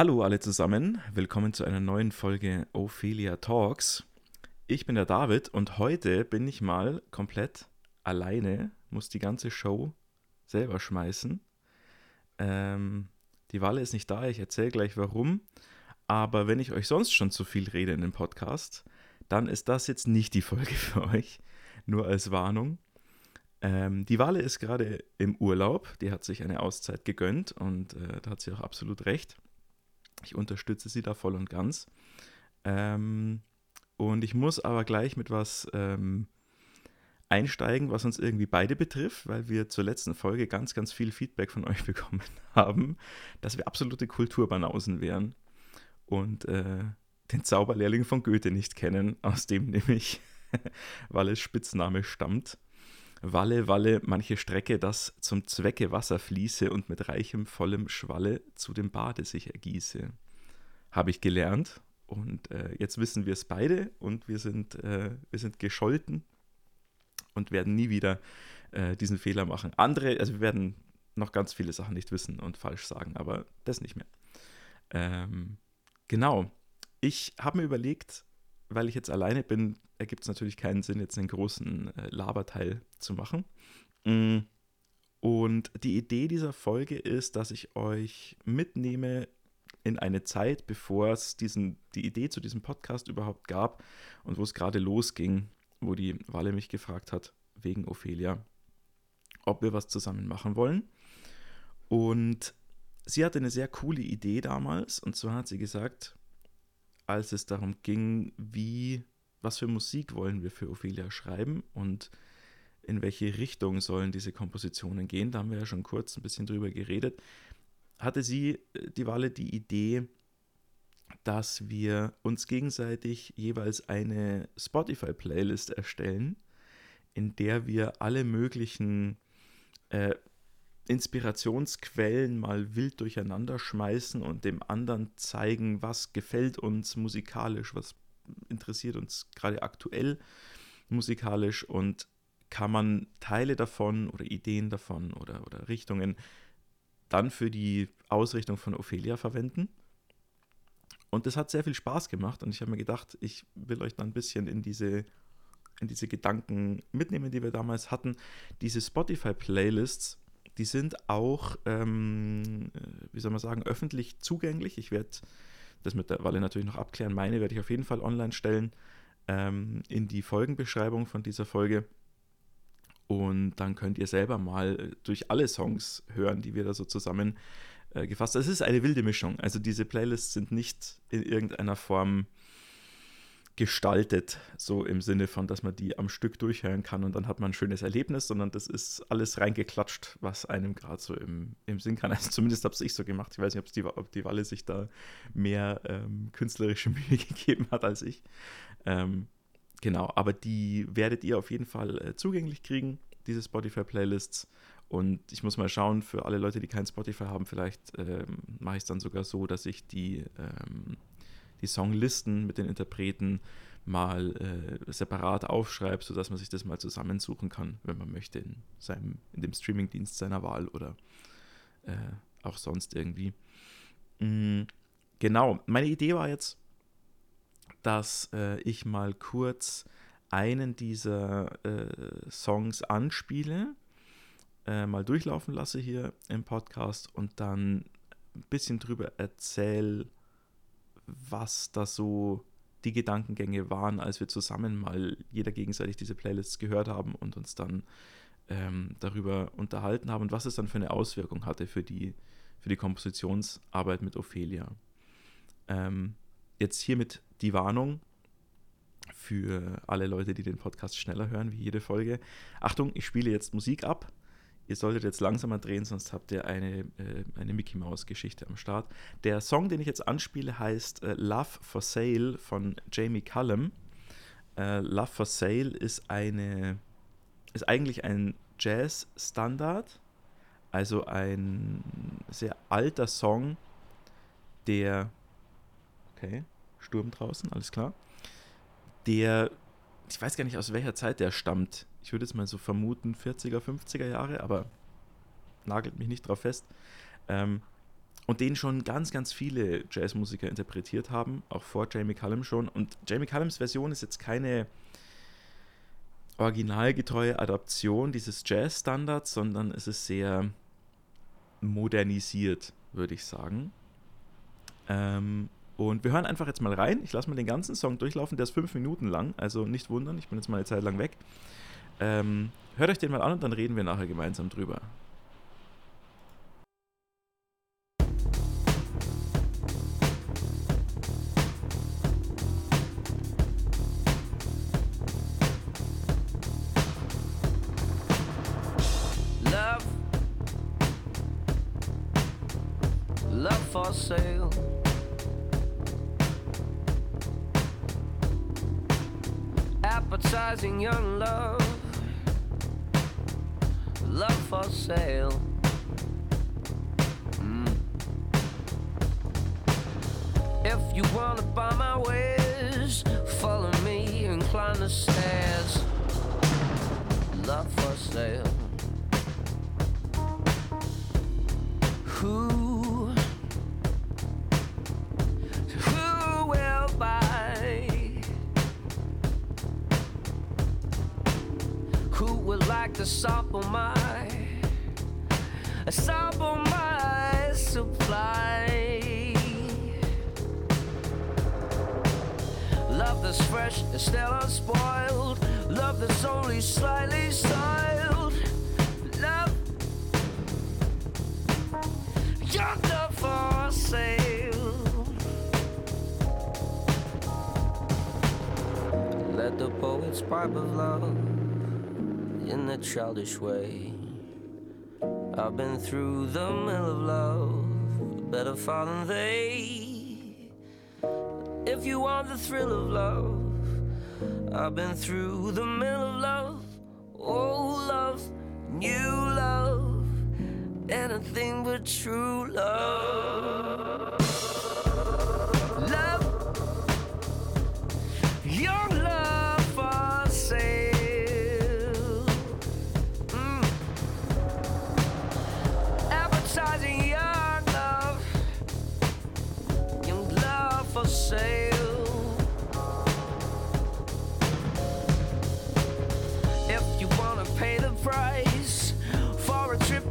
Hallo alle zusammen, willkommen zu einer neuen Folge Ophelia Talks. Ich bin der David und heute bin ich mal komplett alleine, muss die ganze Show selber schmeißen. Ähm, die Walle ist nicht da, ich erzähle gleich warum. Aber wenn ich euch sonst schon zu viel rede in dem Podcast, dann ist das jetzt nicht die Folge für euch. Nur als Warnung. Ähm, die Wale ist gerade im Urlaub, die hat sich eine Auszeit gegönnt und äh, da hat sie auch absolut recht. Ich unterstütze sie da voll und ganz. Ähm, und ich muss aber gleich mit was ähm, einsteigen, was uns irgendwie beide betrifft, weil wir zur letzten Folge ganz, ganz viel Feedback von euch bekommen haben, dass wir absolute Kulturbanausen wären und äh, den Zauberlehrling von Goethe nicht kennen, aus dem nämlich Walles Spitzname stammt. Walle, Walle, manche Strecke, das zum Zwecke Wasser fließe und mit reichem, vollem Schwalle zu dem Bade sich ergieße. Habe ich gelernt und äh, jetzt wissen wir es beide und wir sind, äh, wir sind gescholten und werden nie wieder äh, diesen Fehler machen. Andere, also wir werden noch ganz viele Sachen nicht wissen und falsch sagen, aber das nicht mehr. Ähm, genau. Ich habe mir überlegt, weil ich jetzt alleine bin, ergibt es natürlich keinen Sinn, jetzt einen großen äh, Laberteil zu machen. Mm. Und die Idee dieser Folge ist, dass ich euch mitnehme in eine Zeit, bevor es diesen, die Idee zu diesem Podcast überhaupt gab und wo es gerade losging, wo die Walle mich gefragt hat, wegen Ophelia, ob wir was zusammen machen wollen. Und sie hatte eine sehr coole Idee damals, und zwar hat sie gesagt, als es darum ging, wie, was für Musik wollen wir für Ophelia schreiben und in welche Richtung sollen diese Kompositionen gehen, da haben wir ja schon kurz ein bisschen drüber geredet, hatte sie, äh, die Walle, die Idee, dass wir uns gegenseitig jeweils eine Spotify-Playlist erstellen, in der wir alle möglichen äh, Inspirationsquellen mal wild durcheinander schmeißen und dem anderen zeigen, was gefällt uns musikalisch, was interessiert uns gerade aktuell musikalisch und kann man Teile davon oder Ideen davon oder, oder Richtungen dann für die Ausrichtung von Ophelia verwenden. Und das hat sehr viel Spaß gemacht und ich habe mir gedacht, ich will euch dann ein bisschen in diese, in diese Gedanken mitnehmen, die wir damals hatten. Diese Spotify-Playlists die sind auch, ähm, äh, wie soll man sagen, öffentlich zugänglich. Ich werde das mit der Walle natürlich noch abklären. Meine werde ich auf jeden Fall online stellen ähm, in die Folgenbeschreibung von dieser Folge. Und dann könnt ihr selber mal äh, durch alle Songs hören, die wir da so zusammen äh, gefasst haben. Es ist eine wilde Mischung. Also diese Playlists sind nicht in irgendeiner Form gestaltet, so im Sinne von, dass man die am Stück durchhören kann und dann hat man ein schönes Erlebnis, sondern das ist alles reingeklatscht, was einem gerade so im, im Sinn kann. Also zumindest habe ich so gemacht. Ich weiß nicht, die, ob die Walle sich da mehr ähm, künstlerische Mühe gegeben hat als ich. Ähm, genau, aber die werdet ihr auf jeden Fall äh, zugänglich kriegen, diese Spotify-Playlists. Und ich muss mal schauen, für alle Leute, die kein Spotify haben, vielleicht ähm, mache ich es dann sogar so, dass ich die ähm, die Songlisten mit den Interpreten mal äh, separat aufschreibt, sodass man sich das mal zusammensuchen kann, wenn man möchte, in, seinem, in dem Streamingdienst seiner Wahl oder äh, auch sonst irgendwie. Mhm, genau, meine Idee war jetzt, dass äh, ich mal kurz einen dieser äh, Songs anspiele, äh, mal durchlaufen lasse hier im Podcast und dann ein bisschen drüber erzähle, was da so die Gedankengänge waren, als wir zusammen mal jeder gegenseitig diese Playlists gehört haben und uns dann ähm, darüber unterhalten haben und was es dann für eine Auswirkung hatte für die, für die Kompositionsarbeit mit Ophelia. Ähm, jetzt hiermit die Warnung für alle Leute, die den Podcast schneller hören, wie jede Folge. Achtung, ich spiele jetzt Musik ab ihr solltet jetzt langsamer drehen, sonst habt ihr eine, äh, eine Mickey Mouse Geschichte am Start. Der Song, den ich jetzt anspiele, heißt äh, Love for Sale von Jamie Cullum. Äh, Love for Sale ist eine ist eigentlich ein Jazz-Standard, also ein sehr alter Song, der okay, Sturm draußen, alles klar. Der ich weiß gar nicht, aus welcher Zeit der stammt ich würde jetzt mal so vermuten, 40er, 50er Jahre, aber nagelt mich nicht drauf fest. Ähm, und den schon ganz, ganz viele Jazzmusiker interpretiert haben, auch vor Jamie Cullum schon. Und Jamie Cullums Version ist jetzt keine originalgetreue Adaption dieses Jazz-Standards, sondern es ist sehr modernisiert, würde ich sagen. Ähm, und wir hören einfach jetzt mal rein. Ich lasse mal den ganzen Song durchlaufen. Der ist fünf Minuten lang, also nicht wundern, ich bin jetzt mal eine Zeit lang weg. Ähm, hört euch den mal an und dann reden wir nachher gemeinsam drüber. for sale. Appetizing young love, for sale. Mm. If you wanna buy my wares, follow me and climb the stairs. Love for sale. Who would like to sample my still unspoiled. Love that's only slightly styled. Love, young love for sale. Let the poet's pipe of love in a childish way. I've been through the mill of love, better far than they. If you want the thrill of love, I've been through the mill of love, old love, new love, anything but true love. Love,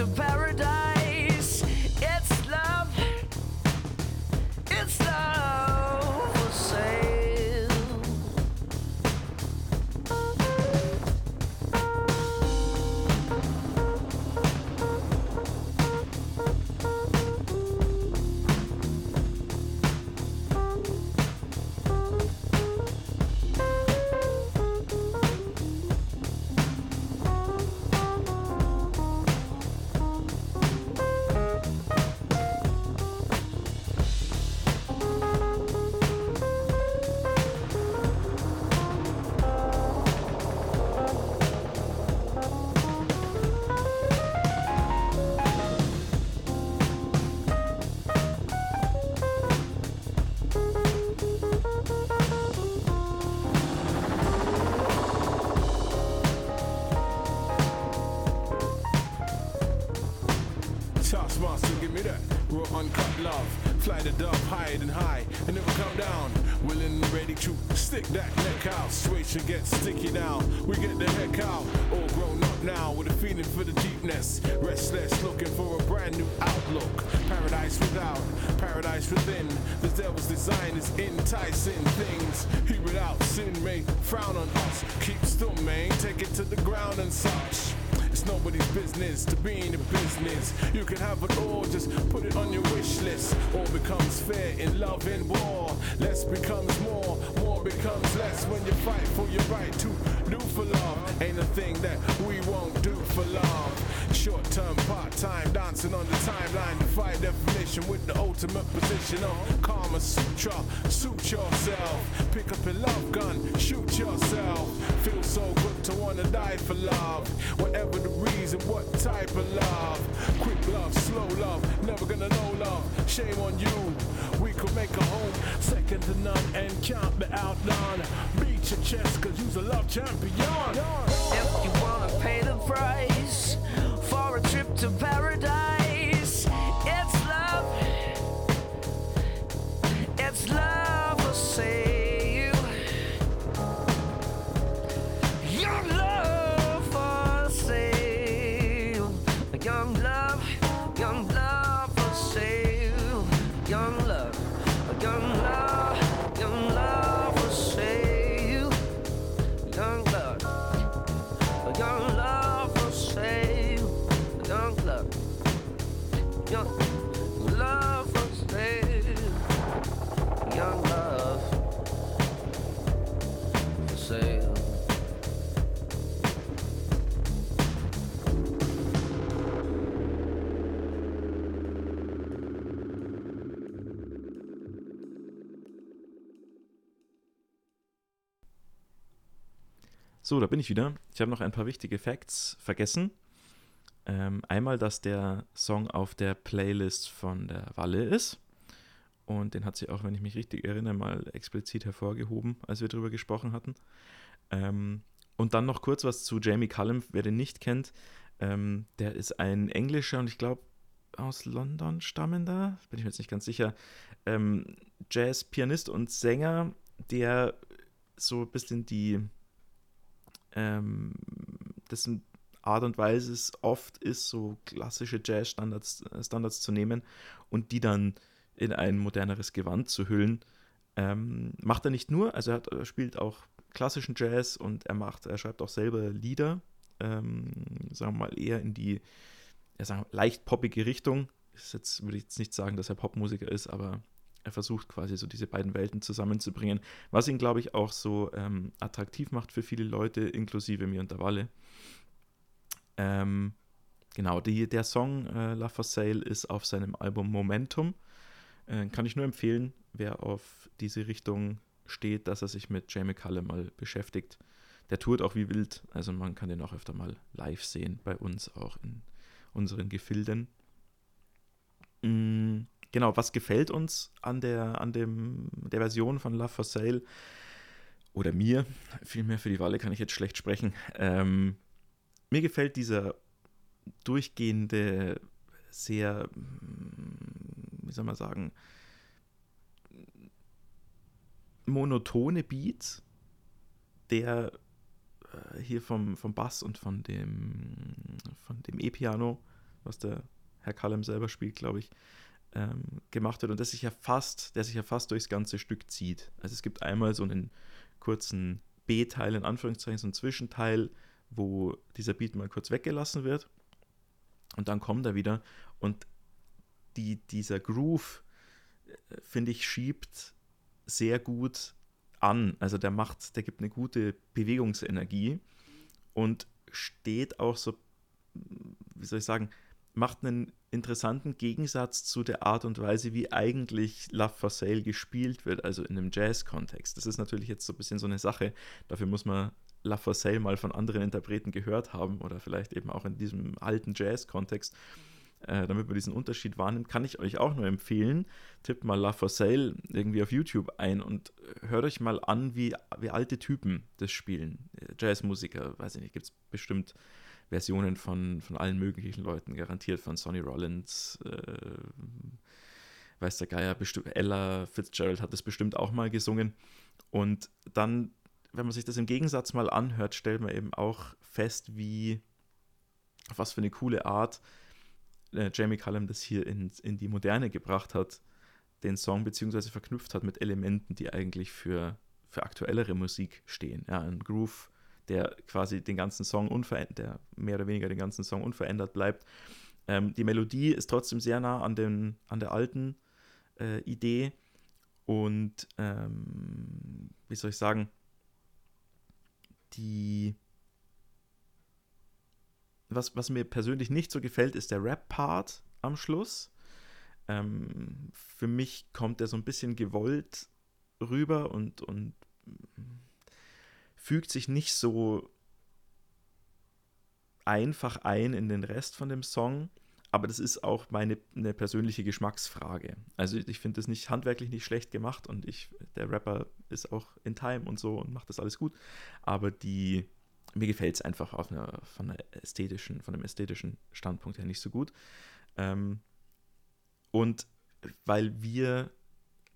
to Paris. Sticky now. We get the heck out, all grown up now with a feeling for the deepness. Restless, looking for a brand new outlook. Paradise without, paradise within. The devil's design is enticing things. He without sin may frown on us. Keep still, man, take it to the ground and such. It's nobody's business to be in the business. You can have it all, just put it on your wish list. All becomes fair in love and war. Less becomes more, more becomes less when you fight for your right to do for love. Ain't a thing that we won't do for love. Short term, part time, dancing on the timeline. Defy definition with the ultimate position of Karma Sutra. Suit yourself, pick up a love gun, shoot yourself. Feel so good to wanna die for love. Whatever the reason, what type of love? Quick love, slow love, never gonna know love. Shame on you. We could make a home, second to none, and can't be outdone. Beat your chest, cause you's a love champion. If you wanna pay the price trip to paradise, So, da bin ich wieder. Ich habe noch ein paar wichtige Facts vergessen. Ähm, einmal, dass der Song auf der Playlist von der Walle ist. Und den hat sie auch, wenn ich mich richtig erinnere, mal explizit hervorgehoben, als wir darüber gesprochen hatten. Ähm, und dann noch kurz was zu Jamie Cullum, wer den nicht kennt. Ähm, der ist ein Englischer und ich glaube aus London stammender, bin ich mir jetzt nicht ganz sicher, ähm, Jazz-Pianist und Sänger, der so ein bisschen die ähm, dessen Art und Weise es oft ist, so klassische Jazz-Standards äh, Standards zu nehmen und die dann in ein moderneres Gewand zu hüllen. Ähm, macht er nicht nur, also er, hat, er, spielt auch klassischen Jazz und er macht, er schreibt auch selber Lieder, ähm, sagen wir mal eher in die ja, sagen, leicht poppige Richtung. Ist jetzt würde ich jetzt nicht sagen, dass er Popmusiker ist, aber er versucht quasi so diese beiden Welten zusammenzubringen, was ihn, glaube ich, auch so ähm, attraktiv macht für viele Leute, inklusive mir und der Walle. Ähm, genau, die, der Song äh, La For Sale ist auf seinem Album Momentum. Äh, kann ich nur empfehlen, wer auf diese Richtung steht, dass er sich mit Jamie Cullum mal beschäftigt. Der tourt auch wie wild, also man kann den auch öfter mal live sehen, bei uns auch in unseren Gefilden. Mm, genau, was gefällt uns an der, an dem, der Version von Love for Sale? Oder mir, vielmehr für die Walle kann ich jetzt schlecht sprechen. Ähm, mir gefällt dieser durchgehende, sehr, mm, wie soll man sagen, monotone Beat, der äh, hier vom, vom Bass und von dem, von dem E-Piano, was der Herr Callum selber spielt, glaube ich, ähm, gemacht wird und das sich ja fast, der sich ja fast durchs ganze Stück zieht. Also es gibt einmal so einen kurzen B-Teil, in Anführungszeichen, so einen Zwischenteil, wo dieser Beat mal kurz weggelassen wird und dann kommt er wieder und die, dieser Groove, äh, finde ich, schiebt sehr gut an. Also der macht, der gibt eine gute Bewegungsenergie und steht auch so, wie soll ich sagen, macht einen interessanten Gegensatz zu der Art und Weise, wie eigentlich Love for Sale gespielt wird, also in einem Jazz-Kontext. Das ist natürlich jetzt so ein bisschen so eine Sache. Dafür muss man Love for Sale mal von anderen Interpreten gehört haben oder vielleicht eben auch in diesem alten Jazz-Kontext, äh, damit man diesen Unterschied wahrnimmt, kann ich euch auch nur empfehlen. Tippt mal Love for Sale irgendwie auf YouTube ein und hört euch mal an, wie, wie alte Typen das spielen. Jazzmusiker, weiß ich nicht, gibt es bestimmt Versionen von, von allen möglichen Leuten, garantiert von Sonny Rollins, äh, weiß der Geier, Ella Fitzgerald hat das bestimmt auch mal gesungen. Und dann, wenn man sich das im Gegensatz mal anhört, stellt man eben auch fest, wie, auf was für eine coole Art äh, Jamie Cullum das hier in, in die Moderne gebracht hat, den Song, beziehungsweise verknüpft hat mit Elementen, die eigentlich für, für aktuellere Musik stehen. Ja, ein Groove, der quasi den ganzen Song unverändert, der mehr oder weniger den ganzen Song unverändert bleibt. Ähm, die Melodie ist trotzdem sehr nah an, den, an der alten äh, Idee und ähm, wie soll ich sagen, die was, was mir persönlich nicht so gefällt, ist der Rap-Part am Schluss. Ähm, für mich kommt er so ein bisschen gewollt rüber und, und fügt sich nicht so einfach ein in den Rest von dem Song, aber das ist auch meine eine persönliche Geschmacksfrage. Also ich finde das nicht handwerklich nicht schlecht gemacht und ich der Rapper ist auch in Time und so und macht das alles gut, aber die mir gefällt es einfach auf einer, von, einer ästhetischen, von einem ästhetischen Standpunkt her nicht so gut. Ähm, und weil wir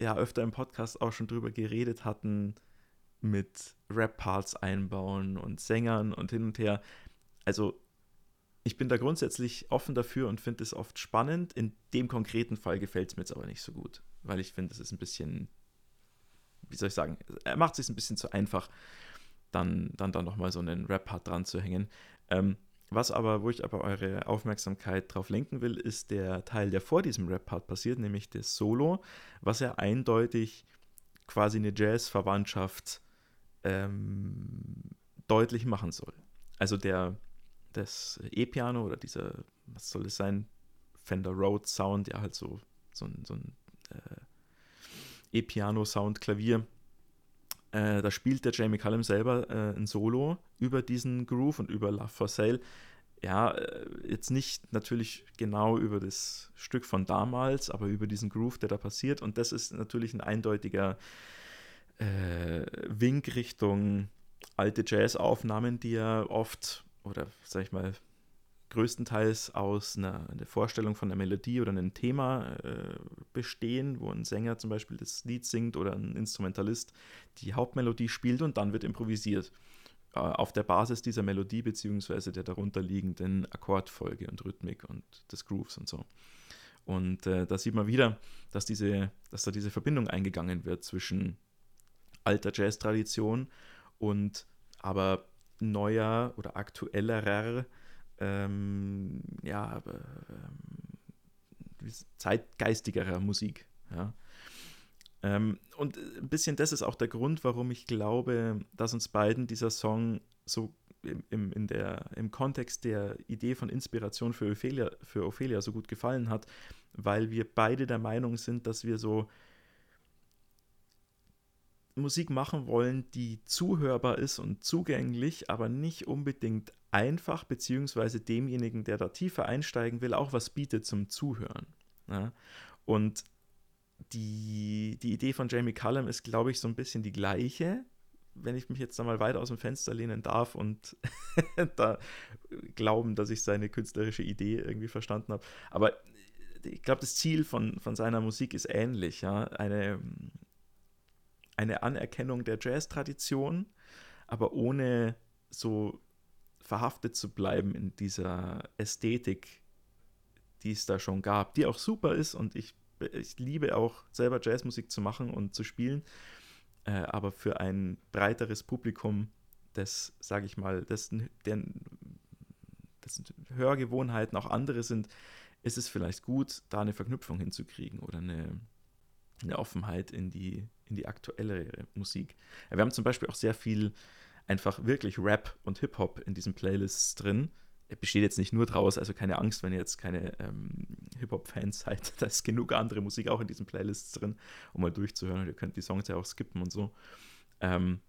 ja öfter im Podcast auch schon drüber geredet hatten, mit Rap-Parts einbauen und Sängern und hin und her. Also ich bin da grundsätzlich offen dafür und finde es oft spannend. In dem konkreten Fall gefällt es mir jetzt aber nicht so gut, weil ich finde, es ist ein bisschen, wie soll ich sagen, er macht es sich ein bisschen zu einfach, dann, dann da nochmal so einen Rap-Part dran zu hängen. Ähm, was aber, wo ich aber eure Aufmerksamkeit drauf lenken will, ist der Teil, der vor diesem Rap-Part passiert, nämlich das Solo, was ja eindeutig quasi eine Jazz-Verwandtschaft ähm, deutlich machen soll. Also der, das E-Piano oder dieser, was soll es sein, Fender Rhodes Sound, ja halt so, so ein, so ein äh, E-Piano-Sound, Klavier, Äh, da spielt der Jamie Cullum selber äh, ein Solo über diesen Groove und über Love for Sale. Ja, äh, jetzt nicht natürlich genau über das Stück von damals, aber über diesen Groove, der da passiert. Und das ist natürlich ein eindeutiger äh, Wink Richtung alte Jazz-Aufnahmen, die er oft, oder sag ich mal, größtenteils aus einer, einer, Vorstellung von einer Melodie oder einem Thema äh, bestehen, wo ein Sänger zum Beispiel das Lied singt oder ein Instrumentalist die Hauptmelodie spielt und dann wird improvisiert äh, auf der Basis dieser Melodie beziehungsweise der darunterliegenden Akkordfolge und Rhythmik und des Grooves und so. Und äh, da sieht man wieder, dass, diese, dass da diese Verbindung eingegangen wird zwischen alter Jazz-Tradition und aber neuer oder aktuellerer ähm, ja, ähm, zeitgeistigerer Musik. Ja. Ähm, und ein bisschen das ist auch der Grund, warum ich glaube, dass uns beiden dieser Song so im, im, in der, im Kontext der Idee von Inspiration für Ophelia, für Ophelia so gut gefallen hat, weil wir beide der Meinung sind, dass wir so Musik machen wollen, die zuhörbar ist und zugänglich, aber nicht unbedingt einfach, beziehungsweise demjenigen, der da tiefer einsteigen will, auch was bietet zum Zuhören. Ja? Und die, die Idee von Jamie Cullum ist, glaube ich, so ein bisschen die gleiche, wenn ich mich jetzt da mal weit aus dem Fenster lehnen darf und da glauben, dass ich seine künstlerische Idee irgendwie verstanden habe. Aber ich glaube, das Ziel von, von seiner Musik ist ähnlich, ja. Eine, eine Anerkennung der Jazz-Tradition, aber ohne so verhaftet zu bleiben in dieser Ästhetik, die es da schon gab, die auch super ist und ich, ich liebe auch selber Jazzmusik zu machen und zu spielen, äh, aber für ein breiteres Publikum, das, sage ich mal, dessen, deren, dessen Hörgewohnheiten auch andere sind, ist es vielleicht gut, da eine Verknüpfung hinzukriegen oder eine, eine Offenheit in die, in die aktuellere Musik. Wir haben zum Beispiel auch sehr viel einfach wirklich Rap und Hip-Hop in diesen Playlists drin. Er besteht jetzt nicht nur draus, also keine Angst, wenn ihr jetzt keine ähm, Hip-Hop-Fans seid. Da ist genug andere Musik auch in diesen Playlists drin, um mal durchzuhören. ihr könnt die Songs ja auch skippen und so. Ähm,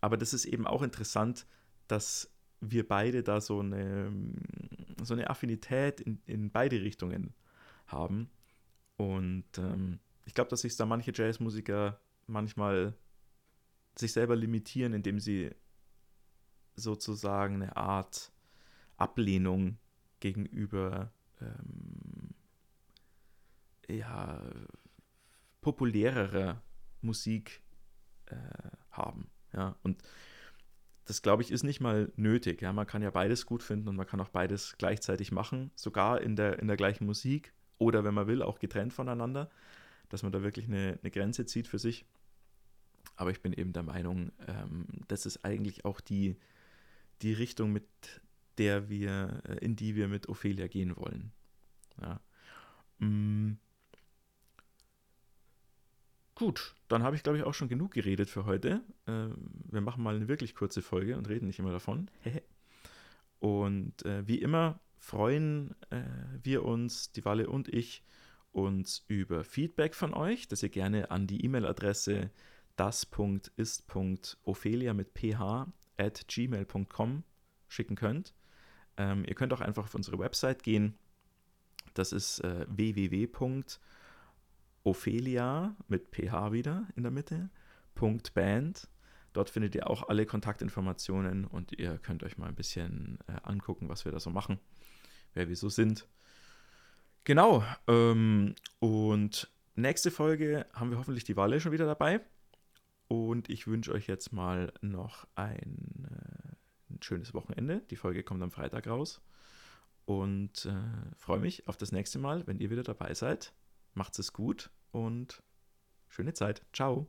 aber das ist eben auch interessant, dass wir beide da so eine, so eine Affinität in, in beide Richtungen haben. Und ähm, ich glaube, dass sich da manche Jazzmusiker manchmal sich selber limitieren, indem sie sozusagen eine Art Ablehnung gegenüber ähm, ja, populärerer Musik äh, haben. Ja, und das glaube ich ist nicht mal nötig. Ja, man kann ja beides gut finden und man kann auch beides gleichzeitig machen, sogar in der, in der gleichen Musik oder wenn man will, auch getrennt voneinander, dass man da wirklich eine, eine Grenze zieht für sich. Aber ich bin eben der Meinung, ähm, das ist eigentlich auch die, die Richtung, mit der wir, äh, in die wir mit Ophelia gehen wollen. Ja. Mm. Gut, dann habe ich, glaube ich, auch schon genug geredet für heute. Äh, wir machen mal eine wirklich kurze Folge und reden nicht immer davon. und äh, wie immer freuen äh, wir uns, die Walle und ich, uns über Feedback von euch, das ihr gerne an die E-Mail-Adresse das.ist.ophelia mit ph at gmail.com schicken könnt. Ähm, ihr könnt auch einfach auf unsere Website gehen. Das ist äh, www.ophelia mit ph wieder in der Mitte, .band. Dort findet ihr auch alle Kontaktinformationen und ihr könnt euch mal ein bisschen äh, angucken, was wir da so machen, wer wir so sind. Genau. Ähm, und nächste Folge haben wir hoffentlich die Walle schon wieder dabei. Und ich wünsche euch jetzt mal noch ein, äh, ein, schönes Wochenende. Die Folge kommt am Freitag raus. Und äh, freue mich auf das nächste Mal, wenn ihr wieder dabei seid. Macht's es gut und schöne Zeit. Ciao.